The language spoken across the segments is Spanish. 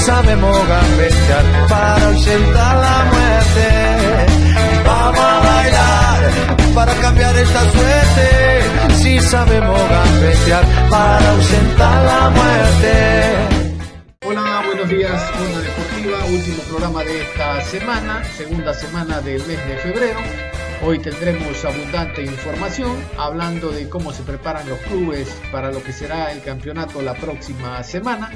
Sabemos gambetear para ausentar la muerte. Vamos a bailar para cambiar esta suerte. Si sabemos gambetear para ausentar la muerte. Hola, buenos días, Onda Deportiva, último programa de esta semana, segunda semana del mes de febrero. Hoy tendremos abundante información hablando de cómo se preparan los clubes para lo que será el campeonato la próxima semana.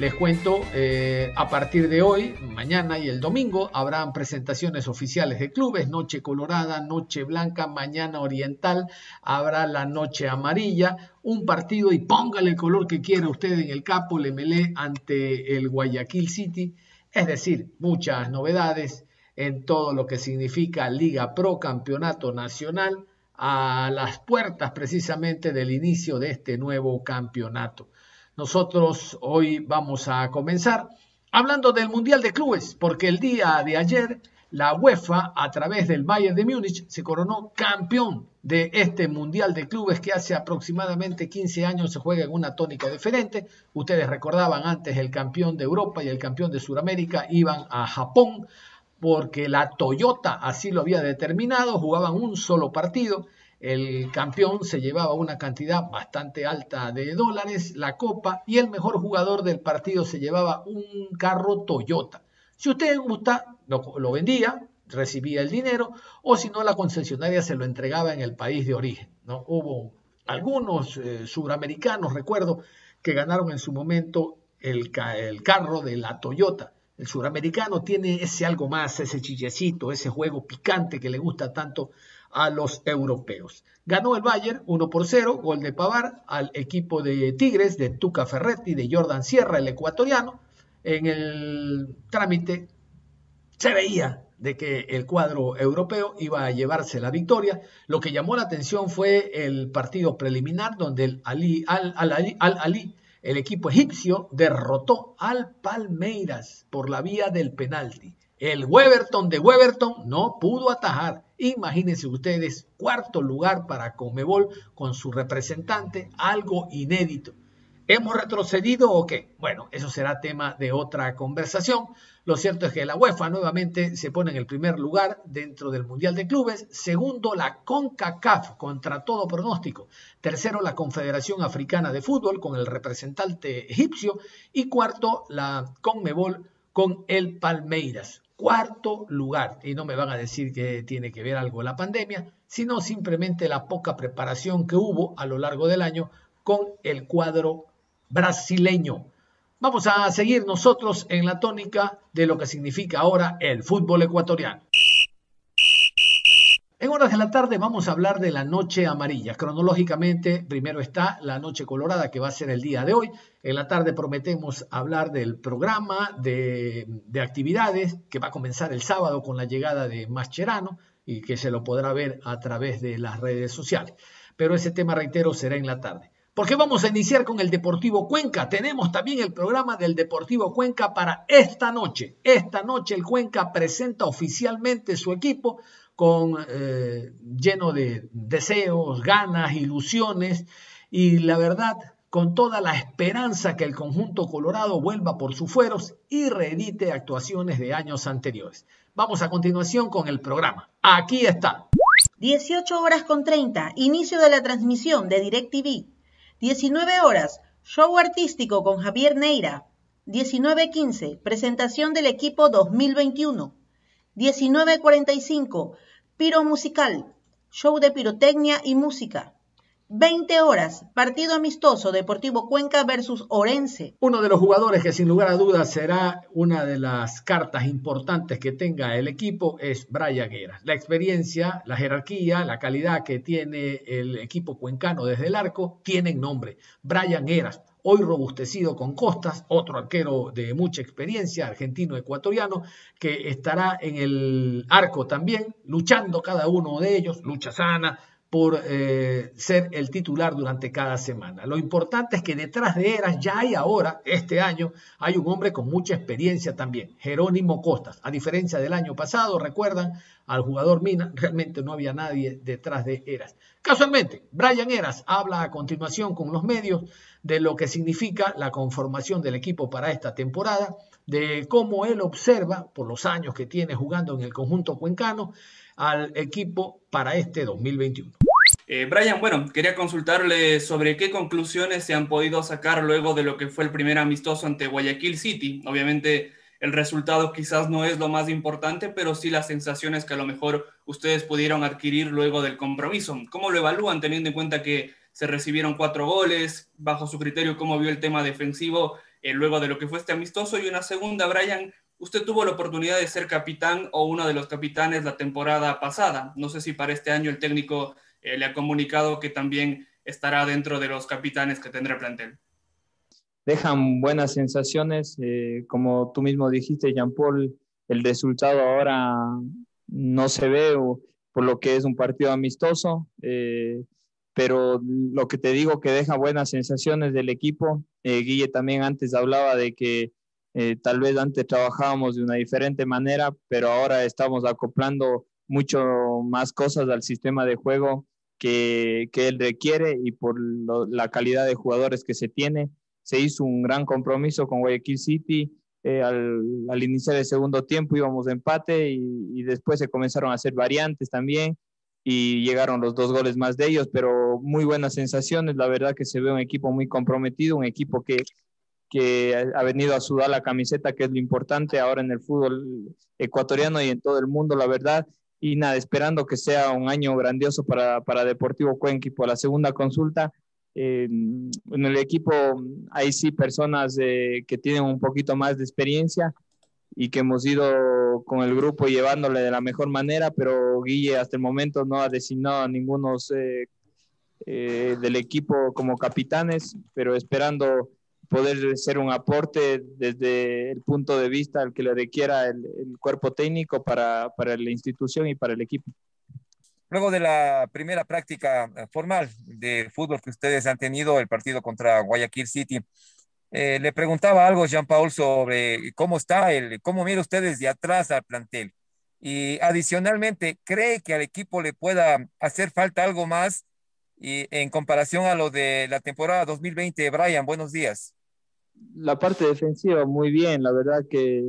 Les cuento, eh, a partir de hoy, mañana y el domingo, habrán presentaciones oficiales de clubes, Noche Colorada, Noche Blanca, Mañana Oriental, habrá la Noche Amarilla, un partido y póngale el color que quiera usted en el capo, le melé ante el Guayaquil City, es decir, muchas novedades en todo lo que significa Liga Pro Campeonato Nacional a las puertas precisamente del inicio de este nuevo campeonato. Nosotros hoy vamos a comenzar hablando del Mundial de Clubes, porque el día de ayer la UEFA a través del Bayern de Múnich se coronó campeón de este Mundial de Clubes que hace aproximadamente 15 años se juega en una tónica diferente. Ustedes recordaban antes el campeón de Europa y el campeón de Sudamérica iban a Japón porque la Toyota así lo había determinado, jugaban un solo partido, el campeón se llevaba una cantidad bastante alta de dólares, la copa, y el mejor jugador del partido se llevaba un carro Toyota. Si usted gusta, lo, vendía, recibía el dinero, o si no, la concesionaria se lo entregaba en el país de origen. ¿no? Hubo algunos eh, suramericanos, recuerdo, que ganaron en su momento el, el carro de la Toyota. El suramericano tiene ese algo más, ese chillecito, ese juego picante que le gusta tanto a los europeos. Ganó el Bayern 1 por 0, gol de Pavar al equipo de Tigres, de Tuca Ferretti, de Jordan Sierra, el ecuatoriano. En el trámite se veía de que el cuadro europeo iba a llevarse la victoria. Lo que llamó la atención fue el partido preliminar donde el Ali, al, al, al Ali el equipo egipcio derrotó al Palmeiras por la vía del penalti. El Weberton de Weberton no pudo atajar. Imagínense ustedes, cuarto lugar para Comebol con su representante, algo inédito. ¿Hemos retrocedido o qué? Bueno, eso será tema de otra conversación. Lo cierto es que la UEFA nuevamente se pone en el primer lugar dentro del Mundial de Clubes. Segundo, la CONCACAF contra todo pronóstico. Tercero, la Confederación Africana de Fútbol con el representante egipcio. Y cuarto, la CONMEBOL con el Palmeiras. Cuarto lugar. Y no me van a decir que tiene que ver algo la pandemia, sino simplemente la poca preparación que hubo a lo largo del año con el cuadro brasileño. Vamos a seguir nosotros en la tónica de lo que significa ahora el fútbol ecuatoriano. En horas de la tarde vamos a hablar de la noche amarilla. Cronológicamente, primero está la noche colorada, que va a ser el día de hoy. En la tarde prometemos hablar del programa de, de actividades que va a comenzar el sábado con la llegada de Mascherano y que se lo podrá ver a través de las redes sociales. Pero ese tema, reitero, será en la tarde. Porque vamos a iniciar con el Deportivo Cuenca. Tenemos también el programa del Deportivo Cuenca para esta noche. Esta noche el Cuenca presenta oficialmente su equipo con eh, lleno de deseos, ganas, ilusiones y la verdad con toda la esperanza que el conjunto colorado vuelva por sus fueros y reedite actuaciones de años anteriores. Vamos a continuación con el programa. Aquí está. 18 horas con 30, inicio de la transmisión de DirecTV 19 horas, show artístico con Javier Neira. 19.15, presentación del equipo 2021. 19.45, piro musical, show de pirotecnia y música. 20 horas, partido amistoso Deportivo Cuenca versus Orense. Uno de los jugadores que sin lugar a dudas será una de las cartas importantes que tenga el equipo es Brian Guerra. La experiencia, la jerarquía, la calidad que tiene el equipo cuencano desde el arco tienen nombre. Brian Guerra, hoy robustecido con Costas, otro arquero de mucha experiencia, argentino-ecuatoriano, que estará en el arco también, luchando cada uno de ellos, lucha sana, por eh, ser el titular durante cada semana. Lo importante es que detrás de Eras ya hay ahora, este año, hay un hombre con mucha experiencia también, Jerónimo Costas. A diferencia del año pasado, recuerdan, al jugador Mina, realmente no había nadie detrás de Eras. Casualmente, Brian Eras habla a continuación con los medios de lo que significa la conformación del equipo para esta temporada, de cómo él observa, por los años que tiene jugando en el conjunto cuencano, al equipo para este 2021. Eh, Brian, bueno, quería consultarle sobre qué conclusiones se han podido sacar luego de lo que fue el primer amistoso ante Guayaquil City. Obviamente el resultado quizás no es lo más importante, pero sí las sensaciones que a lo mejor ustedes pudieron adquirir luego del compromiso. ¿Cómo lo evalúan teniendo en cuenta que se recibieron cuatro goles? Bajo su criterio, ¿cómo vio el tema defensivo eh, luego de lo que fue este amistoso? Y una segunda, Brian, usted tuvo la oportunidad de ser capitán o uno de los capitanes la temporada pasada. No sé si para este año el técnico eh, le ha comunicado que también estará dentro de los capitanes que tendrá el plantel. Dejan buenas sensaciones, eh, como tú mismo dijiste, Jean Paul, el resultado ahora no se ve por lo que es un partido amistoso, pero lo que te digo que deja buenas sensaciones del equipo. Guille también antes hablaba de que tal vez antes trabajábamos de una diferente manera, pero ahora estamos acoplando mucho más cosas al sistema de juego que, él requiere y por la calidad de jugadores que se tiene. Se hizo un gran compromiso con Guayaquil City. Eh, al, iniciar el segundo tiempo íbamos de empate y, después se comenzaron a hacer variantes también y llegaron los dos goles más de ellos, pero muy buenas sensaciones. La verdad que se ve un equipo muy comprometido, un equipo que, que ha venido a sudar la camiseta, que es lo importante ahora en el fútbol ecuatoriano y en todo el mundo, la verdad y nada, esperando que sea un año grandioso para, para Deportivo Cuenca y por la segunda consulta. Eh, en el equipo hay sí personas que tienen un poquito más de experiencia y que hemos ido con el grupo llevándole de la mejor manera, pero Guille hasta el momento no ha designado a ninguno eh, eh, del equipo como capitanes, pero esperando poder ser un aporte desde el punto de vista al que le requiera el, cuerpo técnico para, para, la institución y para el equipo. Luego de la primera práctica eh, formal de fútbol que ustedes han tenido, el partido contra Guayaquil City, eh, le preguntaba algo Jean Paul sobre cómo está, el, cómo mira ustedes de atrás al plantel. Y adicionalmente, ¿cree que al equipo le pueda hacer falta algo más en comparación a lo de la temporada 2020, Brian, buenos días. La parte defensiva, muy bien, la verdad que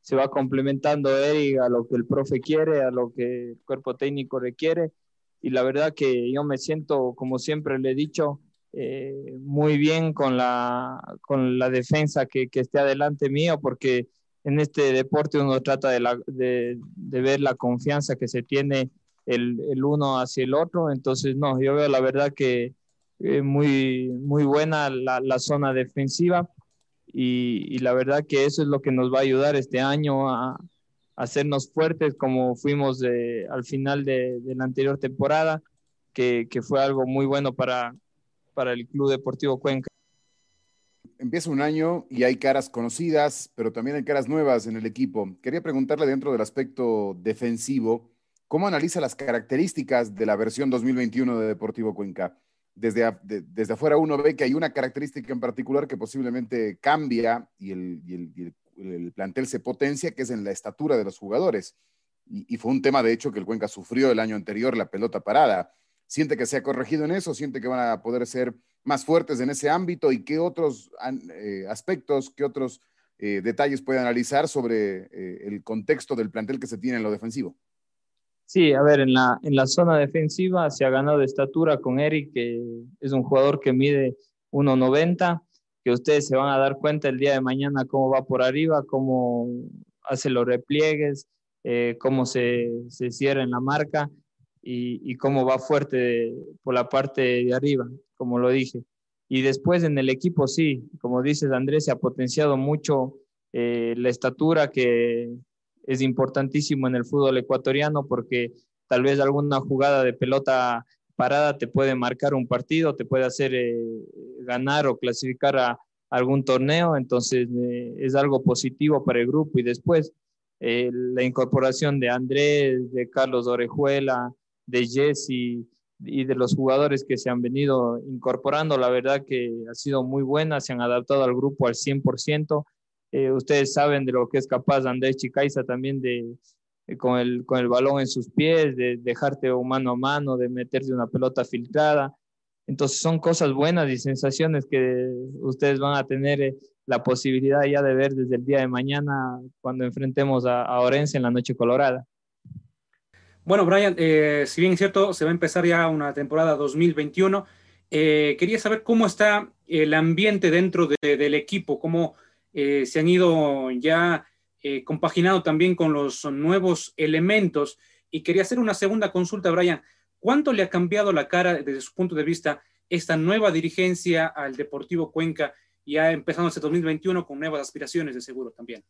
se va complementando Eric a lo que el profe quiere, a lo que el cuerpo técnico requiere. Y la verdad que yo me siento, como siempre le he dicho, eh, muy bien con la, con la defensa que, que, esté adelante mío, porque en este deporte uno trata de, la, de, de ver la confianza que se tiene el, el, uno hacia el otro. Entonces, no, yo veo la verdad que eh, muy, muy buena la, la zona defensiva y, y, la verdad que eso es lo que nos va a ayudar este año a, hacernos fuertes como fuimos de, al final de, de, la anterior temporada, que, que fue algo muy bueno para, para el Club Deportivo Cuenca. Empieza un año y hay caras conocidas, pero también hay caras nuevas en el equipo. Quería preguntarle dentro del aspecto defensivo, ¿Cómo analiza las características de la versión 2021 de Deportivo Cuenca? Desde, afuera uno ve que hay una característica en particular que posiblemente cambia y el, el, plantel se potencia, que es en la estatura de los jugadores. Y, fue un tema, de hecho, que el Cuenca sufrió el año anterior, la pelota parada. ¿Siente que se ha corregido en eso? ¿Siente que van a poder ser más fuertes en ese ámbito? ¿Y qué otros eh, aspectos, qué otros eh, detalles puede analizar sobre eh, el contexto del plantel que se tiene en lo defensivo? Sí, a ver, en la, en la zona defensiva se ha ganado estatura con Eric, que es un jugador que mide 1,90, que ustedes se van a dar cuenta el día de mañana cómo va por arriba, cómo hace los repliegues, cómo se, se, cierra en la marca. Y, cómo va fuerte por la parte de arriba, como lo dije. Y después en el equipo, sí, como dices Andrés, se ha potenciado mucho eh, la estatura que es importantísimo en el fútbol ecuatoriano porque tal vez alguna jugada de pelota parada te puede marcar un partido, te puede hacer eh, ganar o clasificar a algún torneo, entonces eh, es algo positivo para el grupo. Y después la incorporación de Andrés, de Carlos Orejuela, de Jesse y de los jugadores que se han venido incorporando, la verdad que ha sido muy buena, se han adaptado al grupo al 100%. Eh, ustedes saben de lo que es capaz Andrés Chicaiza también de, con, el, con el balón en sus pies, de dejarte mano a mano, de meterse una pelota filtrada. Entonces son cosas buenas y sensaciones que ustedes van a tener eh, la posibilidad ya de ver desde el día de mañana cuando enfrentemos a, a Orense en la Noche Colorada. Bueno, Brian, eh, si bien es cierto, se va a empezar ya una temporada 2021. Eh, quería saber cómo está el ambiente dentro del equipo, cómo eh, se han ido ya compaginado también con los nuevos elementos. Y quería hacer una segunda consulta, Brian. ¿Cuánto le ha cambiado la cara desde su punto de vista esta nueva dirigencia al Deportivo Cuenca, ya empezando este 2021 con nuevas aspiraciones de seguro también?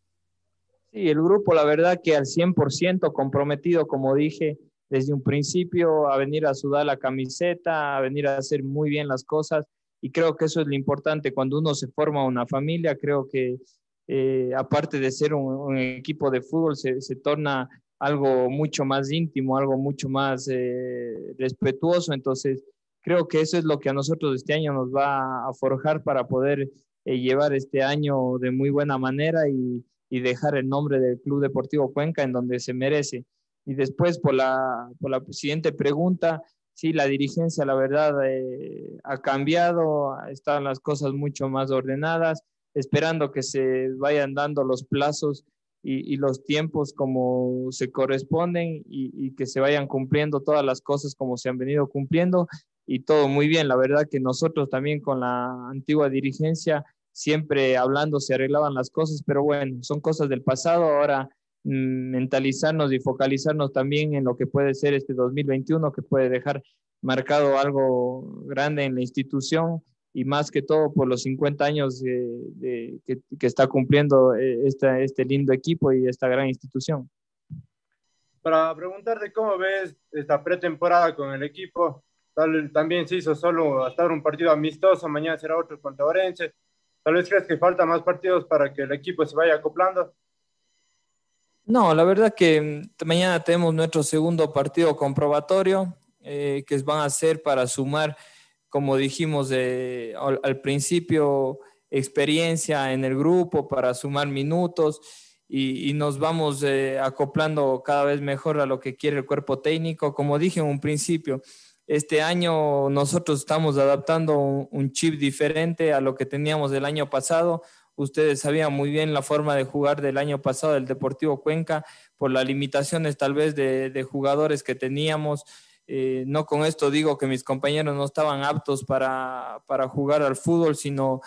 Sí, el grupo, la verdad que al 100% comprometido, como dije desde un principio, a venir a sudar la camiseta, a venir a hacer muy bien las cosas. Y creo que eso es lo importante cuando uno se forma una familia. Creo que eh, aparte de ser un, equipo de fútbol, se, se, torna algo mucho más íntimo, algo mucho más eh, respetuoso. Entonces, creo que eso es lo que a nosotros este año nos va a forjar para poder eh, llevar este año de muy buena manera y, y dejar el nombre del Club Deportivo Cuenca en donde se merece. Y después, por la, por la siguiente pregunta, sí, la dirigencia, la verdad, eh, ha cambiado, están las cosas mucho más ordenadas, esperando que se vayan dando los plazos y, los tiempos como se corresponden y, y, que se vayan cumpliendo todas las cosas como se han venido cumpliendo y todo muy bien. La verdad que nosotros también con la antigua dirigencia siempre hablando se arreglaban las cosas, pero bueno, son cosas del pasado, ahora mm, mentalizarnos y focalizarnos también en lo que puede ser este 2021, que puede dejar marcado algo grande en la institución y más que todo por los 50 años que, que, está cumpliendo eh, esta, este lindo equipo y esta gran institución. Para preguntarte cómo ves esta pretemporada con el equipo, Tal, también se hizo solo hasta un partido amistoso, mañana será otro contra Orense. ¿Tal vez crees que falta más partidos para que el equipo se vaya acoplando? No, la verdad que mm, mañana tenemos nuestro segundo partido comprobatorio, eh, que van a ser para sumar, como dijimos al, principio, experiencia en el grupo, para sumar minutos y, nos vamos eh, acoplando cada vez mejor a lo que quiere el cuerpo técnico. Como dije en un principio, este año nosotros estamos adaptando un, chip diferente a lo que teníamos el año pasado. Ustedes sabían muy bien la forma de jugar del año pasado del Deportivo Cuenca por las limitaciones tal vez de, jugadores que teníamos. Eh, no con esto digo que mis compañeros no estaban aptos para, jugar al fútbol, sino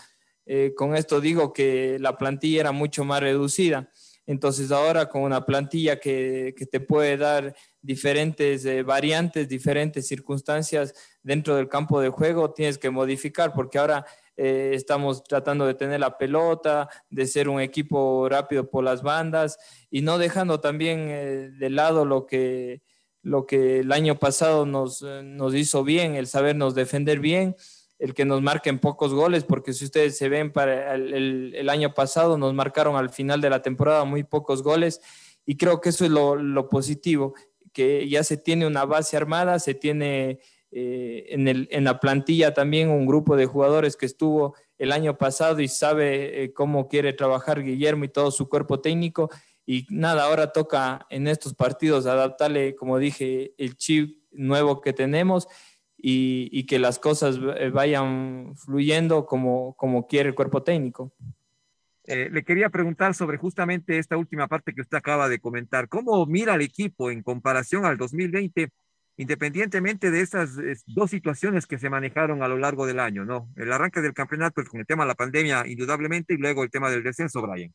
eh, con esto digo que la plantilla era mucho más reducida. Entonces ahora con una plantilla que, que te puede dar diferentes eh, variantes, diferentes circunstancias dentro del campo de juego, tienes que modificar porque ahora eh, estamos tratando de tener la pelota, de ser un equipo rápido por las bandas y no dejando también eh, de lado lo que, lo que el año pasado nos, nos hizo bien, el sabernos defender bien el que nos marquen pocos goles, porque si ustedes se ven para el, el, año pasado, nos marcaron al final de la temporada muy pocos goles y creo que eso es lo, lo positivo que ya se tiene una base armada, se tiene eh, en, el, en, la plantilla también un grupo de jugadores que estuvo el año pasado y sabe eh, cómo quiere trabajar Guillermo y todo su cuerpo técnico. Y nada, ahora toca en estos partidos adaptarle, como dije, el chip nuevo que tenemos y, y que las cosas eh, vayan fluyendo como, como quiere el cuerpo técnico. Eh, le quería preguntar sobre justamente esta última parte que usted acaba de comentar. ¿Cómo mira el equipo en comparación al 2020, independientemente de esas dos situaciones que se manejaron a lo largo del año, ¿no? El arranque del campeonato con el tema de la pandemia, indudablemente, y luego el tema del descenso, Brian.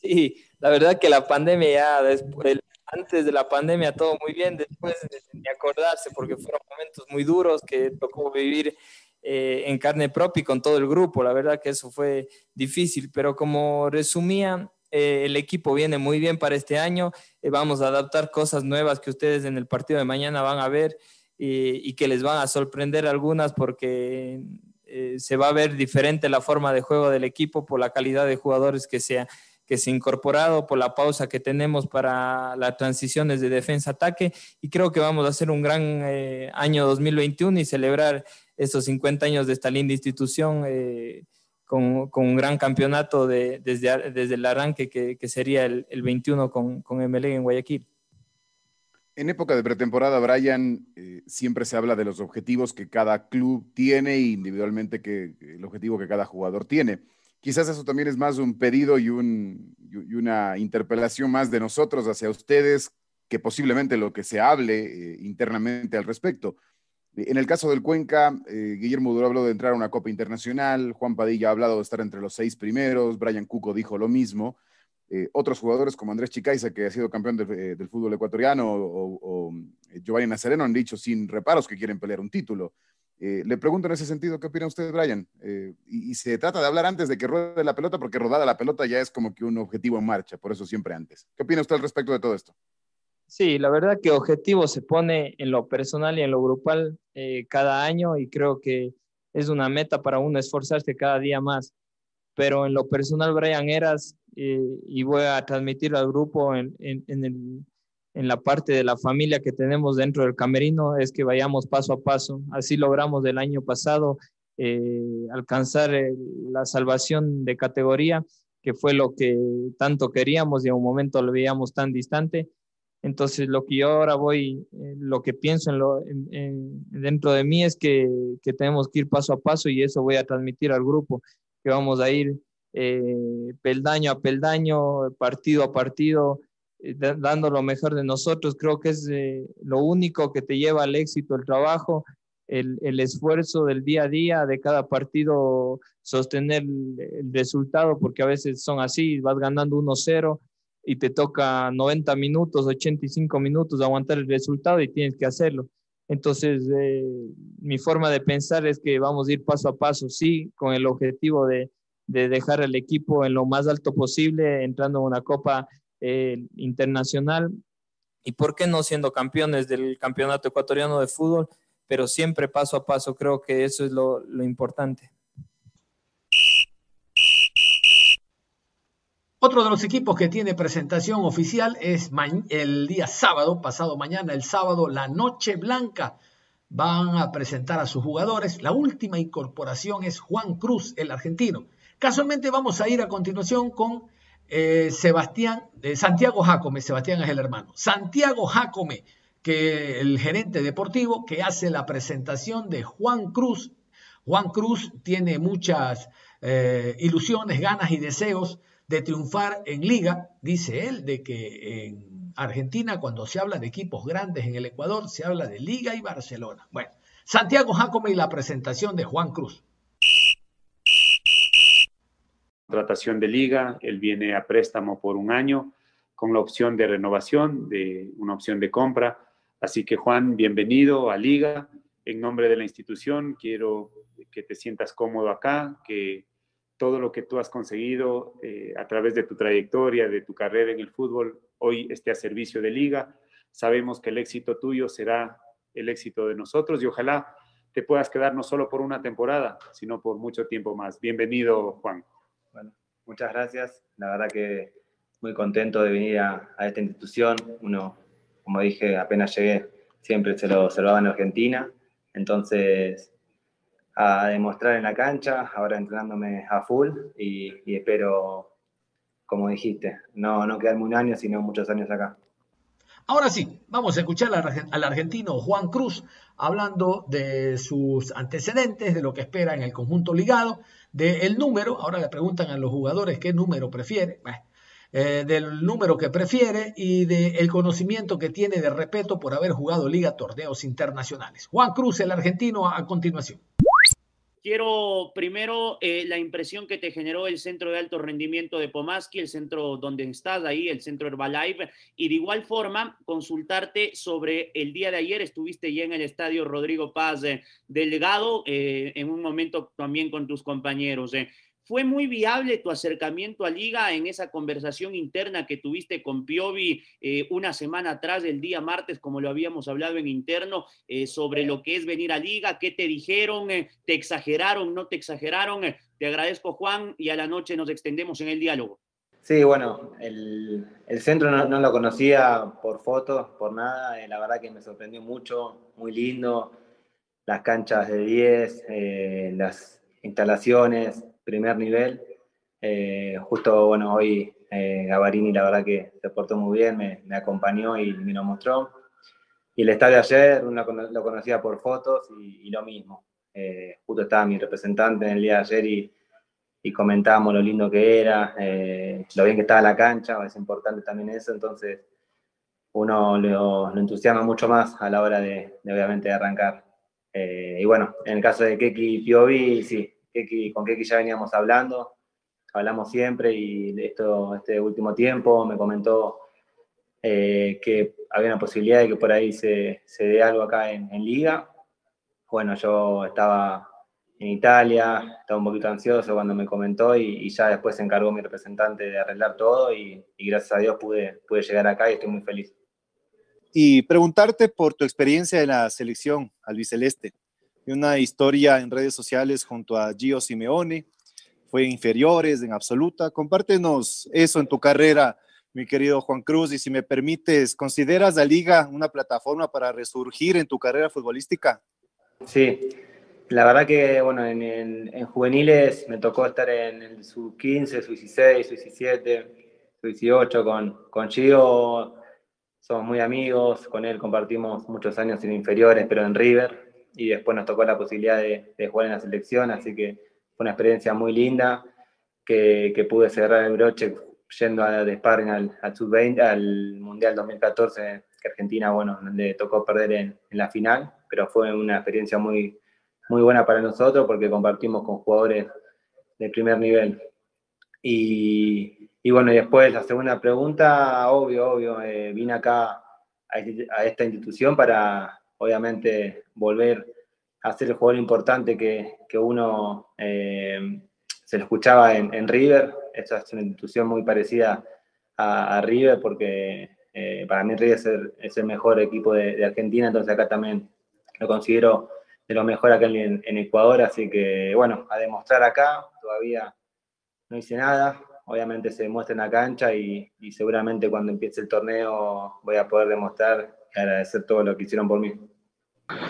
Sí, la verdad que la pandemia ya después, antes de la pandemia todo muy bien, después de acordarse, porque fueron momentos muy duros que tocó vivir eh, en carne propia y con todo el grupo. La verdad que eso fue difícil, pero como resumía, eh, el equipo viene muy bien para este año. Eh, vamos a adaptar cosas nuevas que ustedes en el partido de mañana van a ver y que les van a sorprender algunas porque se va a ver diferente la forma de juego del equipo por la calidad de jugadores que se, que se ha incorporado, por la pausa que tenemos para las transiciones de defensa-ataque y creo que vamos a hacer un gran año 2021 y celebrar estos 50 años de esta linda institución eh, con, con, un gran campeonato de, desde, desde el arranque que, que sería el, el, 21 con, con MLE en Guayaquil. En época de pretemporada, Brian, eh, siempre se habla de los objetivos que cada club tiene e individualmente que, el objetivo que cada jugador tiene. Quizás eso también es más un pedido y, un, y una interpelación más de nosotros hacia ustedes que posiblemente lo que se hable eh, internamente al respecto. En el caso del Cuenca, eh, Guillermo Duro habló de entrar a una Copa Internacional, Juan Padilla ha hablado de estar entre los seis primeros, Brian Cuco dijo lo mismo. Eh, otros jugadores como Andrés Chicaiza, que ha sido campeón eh, del fútbol ecuatoriano, o, Giovanni Nazareno han dicho sin reparos que quieren pelear un título. le pregunto en ese sentido, ¿qué opina usted, Brian? Y, y, se trata de hablar antes de que ruede la pelota, porque rodada la pelota ya es como que un objetivo en marcha, por eso siempre antes. ¿Qué opina usted al respecto de todo esto? Sí, la verdad que objetivo se pone en lo personal y en lo grupal eh, cada año y creo que es una meta para uno esforzarse cada día más. Pero en lo personal, Brian Eras, eh, y voy a transmitir al grupo en, en, en, la parte de la familia que tenemos dentro del camerino, es que vayamos paso a paso. Así logramos el año pasado eh, alcanzar la salvación de categoría, que fue lo que tanto queríamos y en un momento lo veíamos tan distante entonces, lo que yo ahora voy, eh, lo que pienso dentro de mí es que, tenemos que ir paso a paso y eso voy a transmitir al grupo, que vamos a ir eh, peldaño a peldaño, partido a partido, eh, dando lo mejor de nosotros. Creo que es lo único que te lleva al éxito el trabajo, el, el, esfuerzo del día a día, de cada partido sostener el, el resultado, porque a veces son así, vas ganando 1-0 y te toca 90 minutos, 85 minutos aguantar el resultado y tienes que hacerlo. Entonces, eh, mi forma de pensar es que vamos a ir paso a paso, sí, con el objetivo de, de dejar al equipo en lo más alto posible, entrando en una copa eh, internacional y, ¿por qué no siendo campeones del campeonato ecuatoriano de fútbol? Pero siempre paso a paso, creo que eso es lo, lo importante. Otro de los equipos que tiene presentación oficial es el día sábado, pasado mañana, el sábado, la Noche Blanca. Van a presentar a sus jugadores. La última incorporación es Juan Cruz, el argentino. Casualmente vamos a ir a continuación con eh, Sebastián, eh, Santiago Jacome, Sebastián es el hermano. Santiago Jacome, que el gerente deportivo que hace la presentación de Juan Cruz. Juan Cruz tiene muchas eh, ilusiones, ganas y deseos de triunfar en liga, dice él, de que en Argentina cuando se habla de equipos grandes en el Ecuador se habla de Liga y Barcelona. Bueno, Santiago Jacome y la presentación de Juan Cruz. Contratación de liga, él viene a préstamo por un año con la opción de renovación, de una opción de compra. Así que Juan, bienvenido a liga. En nombre de la institución, quiero que te sientas cómodo acá, que todo lo que tú has conseguido eh, a través de tu trayectoria, de tu carrera en el fútbol, hoy esté a servicio de liga. Sabemos que el éxito tuyo será el éxito de nosotros y ojalá te puedas quedar no solo por una temporada, sino por mucho tiempo más. Bienvenido, Juan. Bueno, muchas gracias. La verdad que muy contento de venir a, esta institución. Uno, como dije, apenas llegué, siempre se lo observaba en Argentina. Entonces, a demostrar en la cancha, ahora entrenándome a full y, espero, como dijiste, no, no quedarme un año, sino muchos años acá. Ahora sí, vamos a escuchar al argentino Juan Cruz hablando de sus antecedentes, de lo que espera en el conjunto ligado, del número, ahora le preguntan a los jugadores qué número prefiere, eh, del número que prefiere y del conocimiento que tiene de respeto por haber jugado liga torneos internacionales. Juan Cruz, el argentino, a continuación. Quiero primero eh, la impresión que te generó el centro de alto rendimiento de Pomaski, el centro donde estás ahí, el centro Herbalife, y de igual forma consultarte sobre el día de ayer, estuviste ya en el estadio Rodrigo Paz eh, Delgado, eh, en un momento también con tus compañeros. ¿Fue muy viable tu acercamiento a Liga en esa conversación interna que tuviste con Piovi eh, una semana atrás, el día martes, como lo habíamos hablado en interno, eh, sobre lo que es venir a Liga? ¿Qué te dijeron? Eh, ¿Te exageraron? ¿No te exageraron? te agradezco, Juan, y a la noche nos extendemos en el diálogo. Sí, bueno, el, centro no, no, lo conocía por fotos, por nada. la verdad que me sorprendió mucho, muy lindo. Las canchas de 10, las instalaciones, primer nivel. Eh, justo, bueno, hoy eh, Gavarini la verdad que se portó muy bien, me, me, acompañó y me lo mostró. Y el estadio ayer uno lo conocía por fotos y, lo mismo. Eh, justo estaba mi representante en el día de ayer y, y comentábamos lo lindo que era, eh, lo bien que estaba la cancha, es importante también eso, entonces uno lo, lo entusiasma mucho más a la hora de, de obviamente de arrancar. y bueno, en el caso de Keki y Piovi, sí, con Keki ya veníamos hablando, hablamos siempre y esto, este último tiempo me comentó eh, que había una posibilidad de que por ahí se, se dé algo acá en, Liga. Bueno, yo estaba en Italia, estaba un poquito ansioso cuando me comentó y, ya después se encargó mi representante de arreglar todo y, gracias a Dios pude, pude llegar acá y estoy muy feliz. Y preguntarte por tu experiencia en la selección albiceleste una historia en redes sociales junto a Gio Simeone. Fue inferiores en absoluta. Compártenos eso en tu carrera, mi querido Juan Cruz, y si me permites, ¿consideras la liga una plataforma para resurgir en tu carrera futbolística? Sí, la verdad que, bueno, en, juveniles me tocó estar en el sub-15, sub-16, sub-17, sub-18 con, con Gio. Somos muy amigos, con él compartimos muchos años en inferiores, pero en River y después nos tocó la posibilidad de, jugar en la selección, así que fue una experiencia muy linda que, que pude cerrar el broche yendo a, de sparring al, al, al Mundial 2014 que Argentina, bueno, le tocó perder en, en, la final, pero fue una experiencia muy, muy buena para nosotros porque compartimos con jugadores de primer nivel. Y, y bueno, y después la segunda pregunta, obvio, obvio, eh, vine acá a, esta institución para, obviamente volver a ser el jugador importante que, que uno eh, se lo escuchaba en, River. Esta es una institución muy parecida a, River porque eh, para mí River es el, mejor equipo de, Argentina, entonces acá también lo considero de lo mejor acá en, Ecuador, así que bueno, a demostrar acá, todavía no hice nada, obviamente se demuestra en la cancha y, y seguramente cuando empiece el torneo voy a poder demostrar agradecer todo lo que hicieron por mí.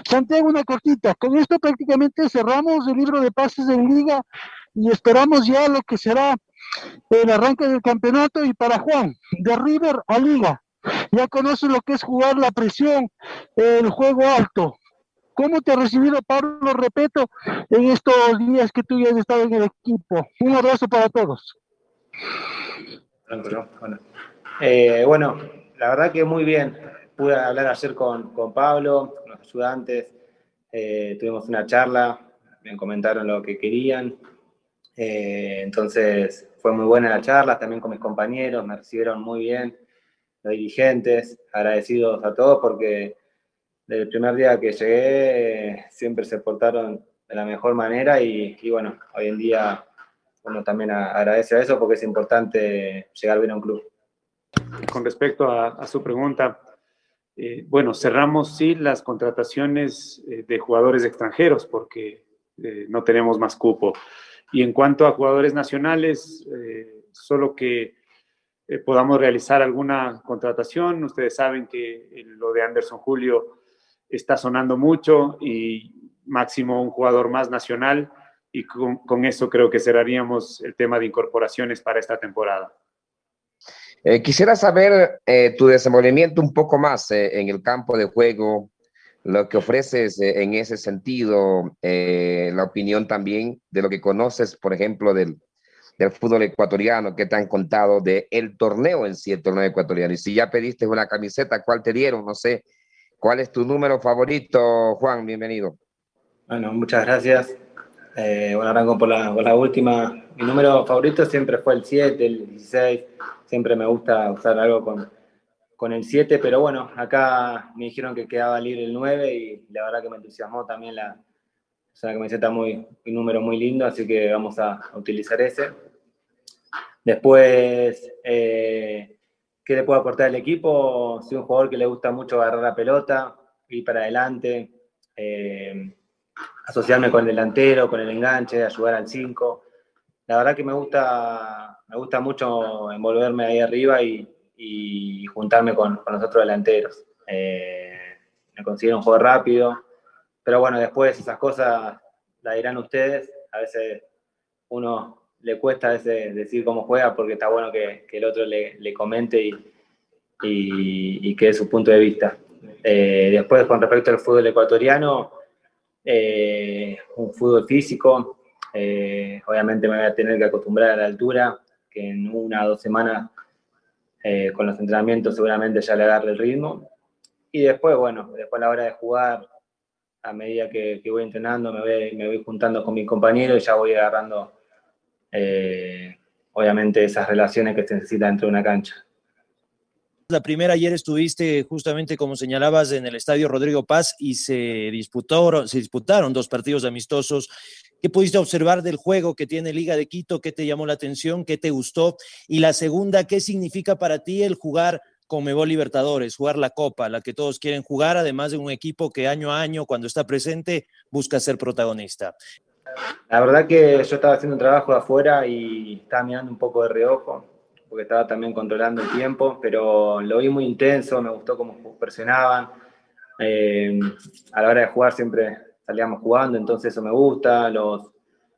Santiago, una cortita. Con esto prácticamente cerramos el libro de pases en liga y esperamos ya lo que será el arranque del campeonato. Y para Juan, de River a liga, ya conoce lo que es jugar la presión, el juego alto. ¿Cómo te ha recibido Pablo Repeto en estos días que tú ya has estado en el equipo? Un abrazo para todos. Bueno, eh, bueno la verdad que muy bien pude hablar ayer con, con Pablo, con los ayudantes, eh, tuvimos una charla, me comentaron lo que querían, eh, entonces fue muy buena la charla, también con mis compañeros, me recibieron muy bien, los dirigentes, agradecidos a todos porque desde el primer día que llegué siempre se portaron de la mejor manera y, bueno, hoy en día uno también agradece a eso porque es importante llegar bien a un club. Con respecto a, a su pregunta, eh, bueno, cerramos sí las contrataciones eh, de jugadores extranjeros porque eh, no tenemos más cupo. Y en cuanto a jugadores nacionales, solo que podamos realizar alguna contratación. Ustedes saben que lo de Anderson Julio está sonando mucho y máximo un jugador más nacional y con eso creo que cerraríamos el tema de incorporaciones para esta temporada. Eh, quisiera saber eh, tu desenvolvimiento un poco más eh, en el campo de juego, lo que ofreces en ese sentido, la opinión también de lo que conoces, por ejemplo, del, del fútbol ecuatoriano, que te han contado del el torneo en sí, el torneo ecuatoriano. Y si ya pediste una camiseta, ¿cuál te dieron? No sé. ¿Cuál es tu número favorito, Juan? Bienvenido. Bueno, muchas gracias. Eh, bueno, arranco por la, la última. Mi número favorito siempre fue el 7, el 16. Siempre me gusta usar algo con, con el 7, pero bueno, acá me dijeron que quedaba libre el 9 y la verdad que me entusiasmó también la, es una camiseta muy, un número muy lindo, así que vamos a, utilizar ese. Después, eh, ¿qué le puedo aportar al equipo? Soy un jugador que le gusta mucho agarrar la pelota, ir para adelante, eh, asociarme con el delantero, con el enganche, ayudar al 5. La verdad que me gusta, me gusta mucho envolverme ahí arriba y, juntarme con, con, los otros delanteros. Eh, me considero un jugador rápido, pero bueno, después esas cosas las dirán ustedes. A veces uno le cuesta decir cómo juega porque está bueno que, el otro le, comente y, y, que dé su punto de vista. Eh, después, con respecto al fútbol ecuatoriano, eh, un fútbol físico. Eh, obviamente me voy a tener que acostumbrar a la altura, que en una o dos semanas eh, con los entrenamientos seguramente ya le agarre el ritmo. Y después, bueno, después a la hora de jugar, a medida que, voy entrenando, me voy, me voy, juntando con mis compañeros y ya voy agarrando, obviamente, esas relaciones que se necesitan dentro de una cancha. La primera ayer estuviste justamente como señalabas en el estadio Rodrigo Paz y se disputaron, se disputaron dos partidos amistosos. ¿Qué pudiste observar del juego que tiene Liga de Quito? ¿Qué te llamó la atención? ¿Qué te gustó? Y la segunda, ¿qué significa para ti el jugar con Mebol Libertadores, jugar la Copa, la que todos quieren jugar, además de un equipo que año a año, cuando está presente, busca ser protagonista? La verdad que yo estaba haciendo un trabajo de afuera y estaba mirando un poco de reojo porque estaba también controlando el tiempo, pero lo vi muy intenso, me gustó cómo presionaban. Eh, a la hora de jugar siempre salíamos jugando, entonces eso me gusta. Los,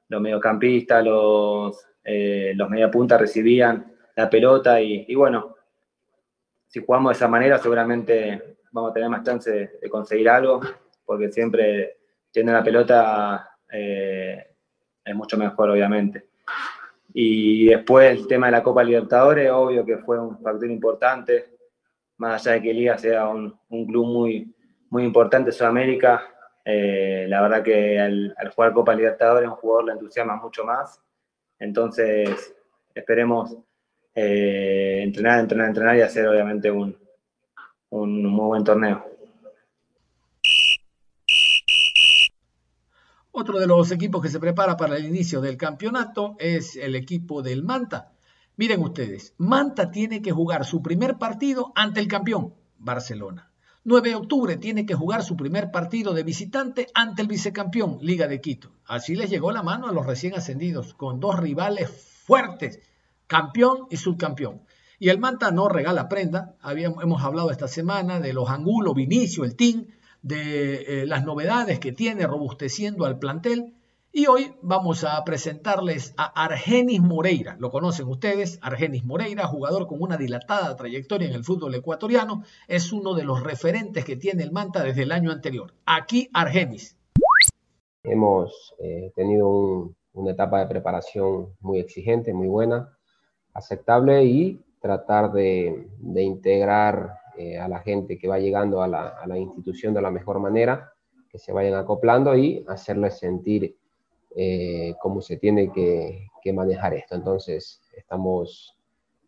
mediocampistas, los, eh, mediapuntas recibían la pelota y, bueno, si jugamos de esa manera seguramente vamos a tener más chance de, conseguir algo, porque siempre tiene la pelota eh, es mucho mejor, obviamente. Y después el tema de la Copa Libertadores, obvio que fue un factor importante, más allá de que Liga sea un, un club muy, muy importante Sudamérica, eh, la verdad que al, jugar Copa Libertadores un jugador le entusiasma mucho más. Entonces, esperemos eh, entrenar, entrenar, entrenar y hacer obviamente un, un muy buen torneo. Otro de los equipos que se prepara para el inicio del campeonato es el equipo del Manta. Miren ustedes, Manta tiene que jugar su primer partido ante el campeón, Barcelona. 9 de octubre tiene que jugar su primer partido de visitante ante el vicecampeón, Liga de Quito. Así les llegó la mano a los recién ascendidos, con dos rivales fuertes, campeón y subcampeón. Y el Manta no regala prenda. Habíamos, hemos hablado esta semana de los Angulo, Vinicio, el Team de eh, las novedades que tiene robusteciendo al plantel. Y hoy vamos a presentarles a Argenis Moreira. Lo conocen ustedes, Argenis Moreira, jugador con una dilatada trayectoria en el fútbol ecuatoriano. Es uno de los referentes que tiene el Manta desde el año anterior. Aquí Argenis. Hemos eh, tenido una etapa de preparación muy exigente, muy buena, aceptable y tratar de integrar eh, a la gente que va llegando a la, institución de la mejor manera, que se vayan acoplando y hacerles sentir eh, cómo se tiene que, manejar esto. Entonces, estamos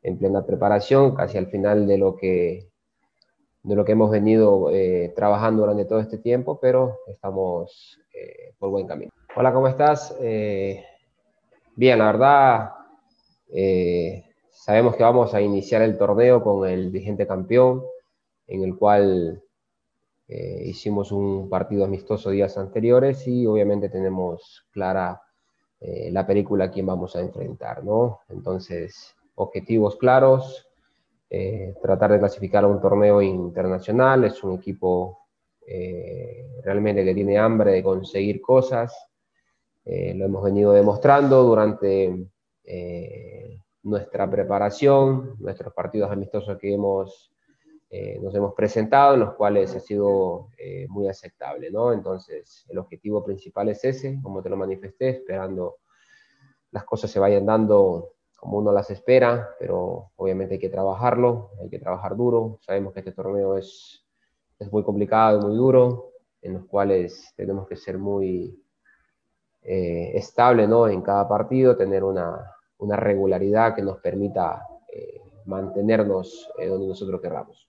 en plena preparación, casi al final de lo que, de lo que hemos venido eh, trabajando durante todo este tiempo, pero estamos por buen camino. Hola, ¿cómo estás? bien, la verdad, sabemos que vamos a iniciar el torneo con el vigente campeón en el cual eh, hicimos un partido amistoso días anteriores y obviamente tenemos clara eh, la película a quién vamos a enfrentar, ¿no? Entonces, objetivos claros, eh, tratar de clasificar a un torneo internacional, es un equipo realmente que tiene hambre de conseguir cosas, lo hemos venido demostrando durante nuestra preparación, nuestros partidos amistosos que hemos eh, nos hemos presentado, en los cuales ha sido eh, muy aceptable, ¿no? Entonces, el objetivo principal es ese, como te lo manifesté, esperando las cosas se vayan dando como uno las espera, pero obviamente hay que trabajarlo, hay que trabajar duro. Sabemos que este torneo es, es muy complicado y muy duro, en los cuales tenemos que ser muy, eh, estable ¿no? en cada partido, tener una, una regularidad que nos permita eh, mantenernos donde nosotros queramos.